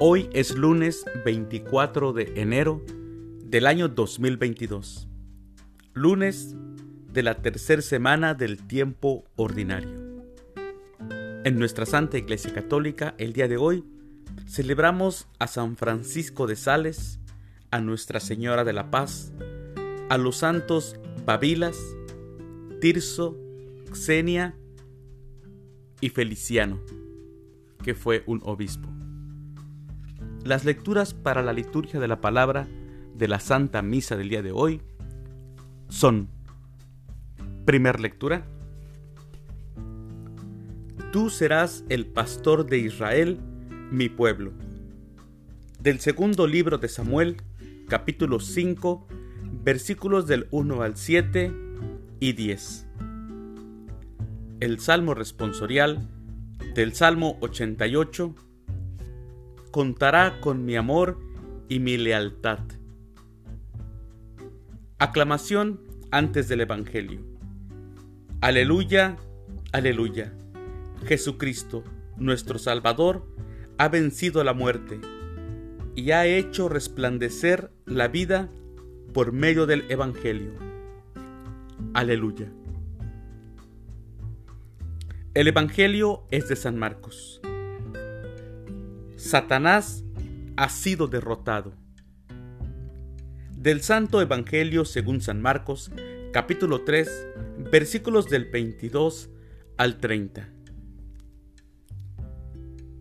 Hoy es lunes 24 de enero del año 2022, lunes de la tercera semana del tiempo ordinario. En nuestra Santa Iglesia Católica, el día de hoy, celebramos a San Francisco de Sales, a Nuestra Señora de la Paz, a los santos Babilas, Tirso, Xenia y Feliciano, que fue un obispo. Las lecturas para la liturgia de la palabra de la Santa Misa del día de hoy son, primer lectura, Tú serás el pastor de Israel, mi pueblo. Del segundo libro de Samuel, capítulo 5, versículos del 1 al 7 y 10. El Salmo responsorial del Salmo 88 contará con mi amor y mi lealtad. Aclamación antes del Evangelio. Aleluya, aleluya. Jesucristo, nuestro Salvador, ha vencido la muerte y ha hecho resplandecer la vida por medio del Evangelio. Aleluya. El Evangelio es de San Marcos. Satanás ha sido derrotado. Del Santo Evangelio según San Marcos, capítulo 3, versículos del 22 al 30.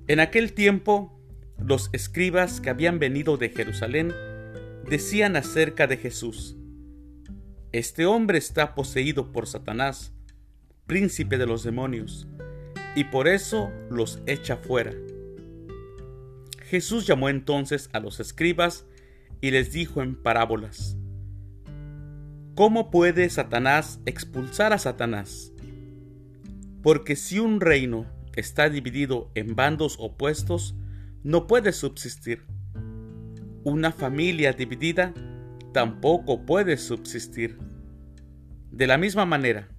En aquel tiempo, los escribas que habían venido de Jerusalén decían acerca de Jesús, Este hombre está poseído por Satanás, príncipe de los demonios, y por eso los echa fuera. Jesús llamó entonces a los escribas y les dijo en parábolas, ¿Cómo puede Satanás expulsar a Satanás? Porque si un reino está dividido en bandos opuestos, no puede subsistir. Una familia dividida tampoco puede subsistir. De la misma manera,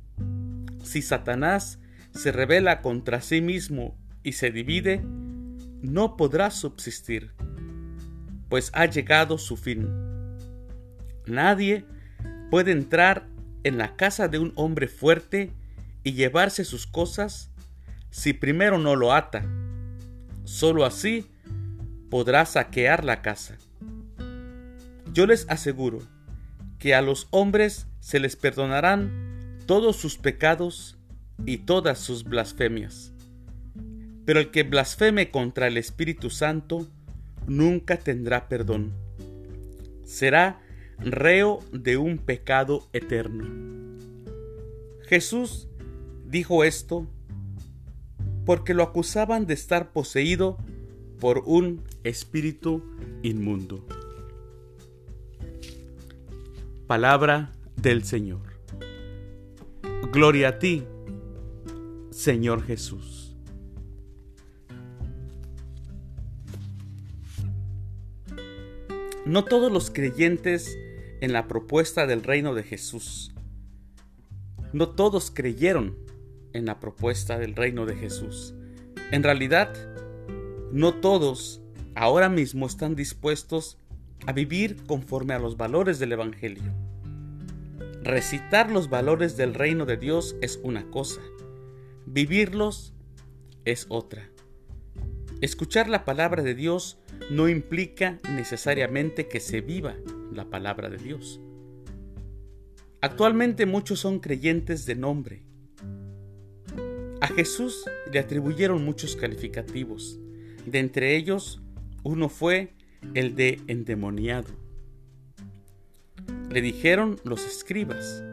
si Satanás se revela contra sí mismo y se divide, no podrá subsistir, pues ha llegado su fin. Nadie puede entrar en la casa de un hombre fuerte y llevarse sus cosas si primero no lo ata. Solo así podrá saquear la casa. Yo les aseguro que a los hombres se les perdonarán todos sus pecados y todas sus blasfemias pero el que blasfeme contra el Espíritu Santo nunca tendrá perdón. Será reo de un pecado eterno. Jesús dijo esto porque lo acusaban de estar poseído por un espíritu inmundo. Palabra del Señor. Gloria a ti, Señor Jesús. No todos los creyentes en la propuesta del reino de Jesús. No todos creyeron en la propuesta del reino de Jesús. En realidad, no todos ahora mismo están dispuestos a vivir conforme a los valores del Evangelio. Recitar los valores del reino de Dios es una cosa, vivirlos es otra. Escuchar la palabra de Dios no implica necesariamente que se viva la palabra de Dios. Actualmente muchos son creyentes de nombre. A Jesús le atribuyeron muchos calificativos. De entre ellos, uno fue el de endemoniado. Le dijeron los escribas,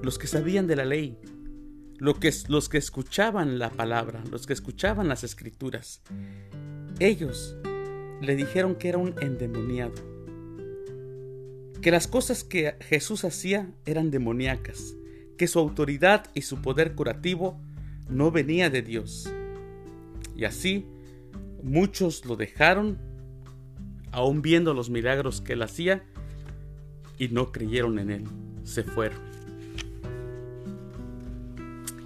los que sabían de la ley, los que escuchaban la palabra, los que escuchaban las escrituras. Ellos le dijeron que era un endemoniado, que las cosas que Jesús hacía eran demoníacas, que su autoridad y su poder curativo no venía de Dios. Y así muchos lo dejaron, aún viendo los milagros que él hacía, y no creyeron en él, se fueron.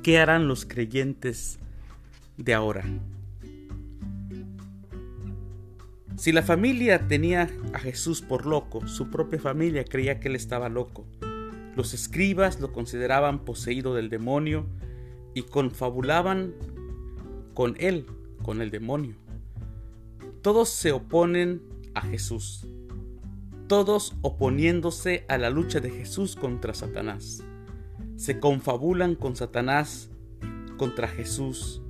¿Qué harán los creyentes de ahora? Si la familia tenía a Jesús por loco, su propia familia creía que él estaba loco. Los escribas lo consideraban poseído del demonio y confabulaban con él, con el demonio. Todos se oponen a Jesús, todos oponiéndose a la lucha de Jesús contra Satanás. Se confabulan con Satanás contra Jesús,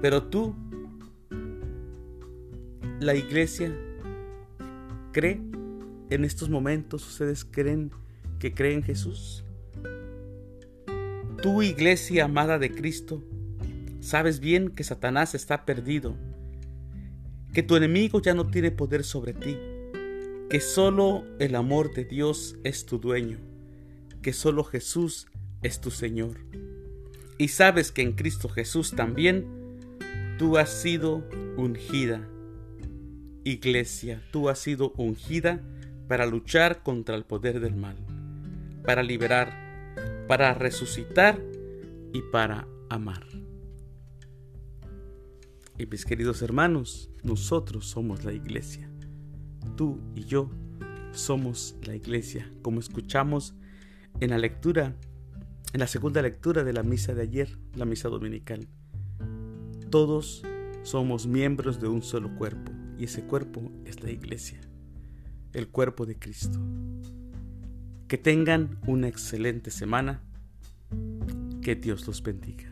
pero tú la iglesia cree en estos momentos, ustedes creen que creen en Jesús. Tu iglesia amada de Cristo, sabes bien que Satanás está perdido, que tu enemigo ya no tiene poder sobre ti, que solo el amor de Dios es tu dueño, que solo Jesús es tu Señor. Y sabes que en Cristo Jesús también tú has sido ungida Iglesia, tú has sido ungida para luchar contra el poder del mal, para liberar, para resucitar y para amar. Y mis queridos hermanos, nosotros somos la iglesia. Tú y yo somos la iglesia, como escuchamos en la lectura, en la segunda lectura de la misa de ayer, la misa dominical. Todos somos miembros de un solo cuerpo y ese cuerpo es la iglesia, el cuerpo de Cristo. Que tengan una excelente semana. Que Dios los bendiga.